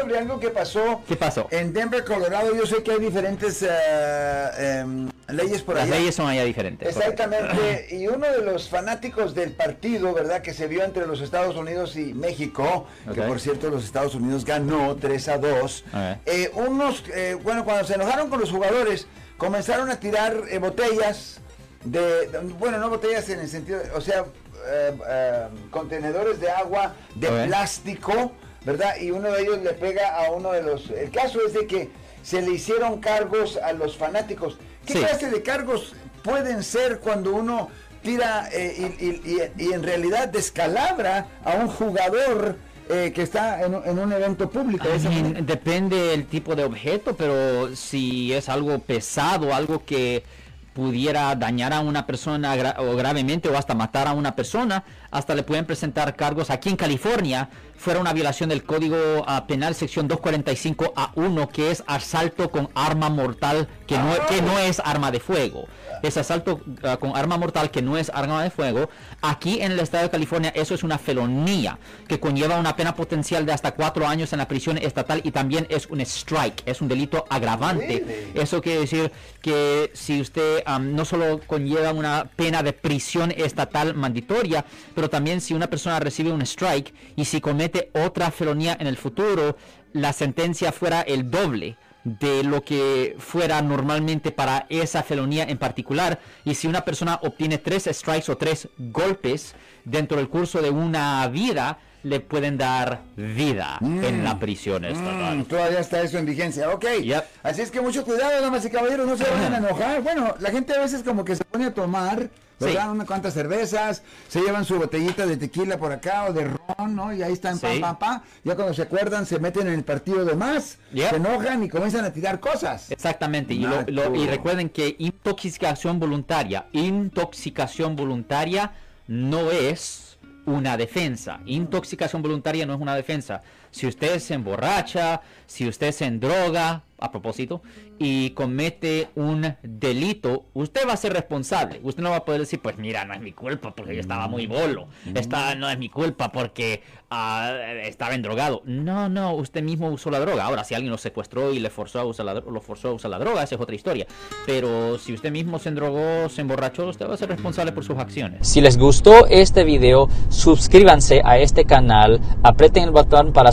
sobre algo que pasó. ¿Qué pasó? En Denver, Colorado, yo sé que hay diferentes em, leyes por Las allá. leyes son allá diferentes. Exactamente, y uno de los fanáticos del partido, ¿verdad? Que se vio entre los Estados Unidos y México, que por cierto los Estados Unidos ganó 3 a 2. Ok. Eh, unos, eh, bueno, cuando se enojaron con los jugadores, comenzaron a tirar eh, botellas de, de- bueno, no botellas en el sentido, o sea, eh, eh, contenedores de agua de plástico, ¿verdad? Y uno de ellos le pega a uno de los... El caso es de que se le hicieron cargos a los fanáticos. ¿Qué Sí. clase de cargos pueden ser cuando uno tira eh, y, y- y- y en realidad descalabra a un jugador eh, que está en, un- en un evento público? I mean, depende del tipo de objeto, pero si es algo pesado, algo que pudiera dañar a una persona o gravemente o hasta matar a una persona, hasta le pueden presentar cargos. Aquí en California fuera una violación del Código ah, Penal sección 245 a 1, que es asalto con arma mortal que no, que no es arma de fuego. Es asalto ah, con arma mortal que no es arma de fuego. Aquí en el estado de California eso es una felonía que conlleva una pena potencial de hasta cuatro años en la prisión estatal y también es un strike, es un delito agravante. Really? Eso quiere decir que si usted no solo conlleva una pena de prisión estatal mandatoria, pero también si una persona recibe un strike y si comete otra felonía en el futuro, la sentencia fuera el doble de lo que fuera normalmente para esa felonía en particular. Y si una persona obtiene tres strikes o tres golpes dentro del curso de una vida, le pueden dar vida en la prisión estatal. Mm, todavía está eso en vigencia, ok. Yep. Así es que mucho cuidado, damas y caballeros, no se vayan a enojar. Bueno, la gente a veces como que se pone a tomar, ¿verdad? Sí. Unas cuantas cervezas, se llevan su botellita de tequila por acá o de ron, ¿no? Y ahí están, pam, Sí. pam, pam. Ya cuando se acuerdan, se meten en el partido de más, Yep. se enojan y comienzan a tirar cosas. Exactamente, y, lo- lo- y recuerden que intoxicación voluntaria, intoxicación voluntaria no es una defensa. Intoxicación voluntaria no es una defensa. Si usted se emborracha, si usted se endroga, a propósito, y comete un delito, usted va a ser responsable. Usted no va a poder decir, pues mira, no es mi culpa porque yo estaba muy bolo. Esta no es mi culpa porque ah, estaba endrogado. No, no, usted mismo usó la droga. Ahora, si alguien lo secuestró y le forzó a usar la, lo forzó a usar la droga, esa es otra historia. Pero si usted mismo se endrogó, se emborrachó, usted va a ser responsable por sus acciones. Si les gustó este video, suscríbanse a este canal, aprieten el botón para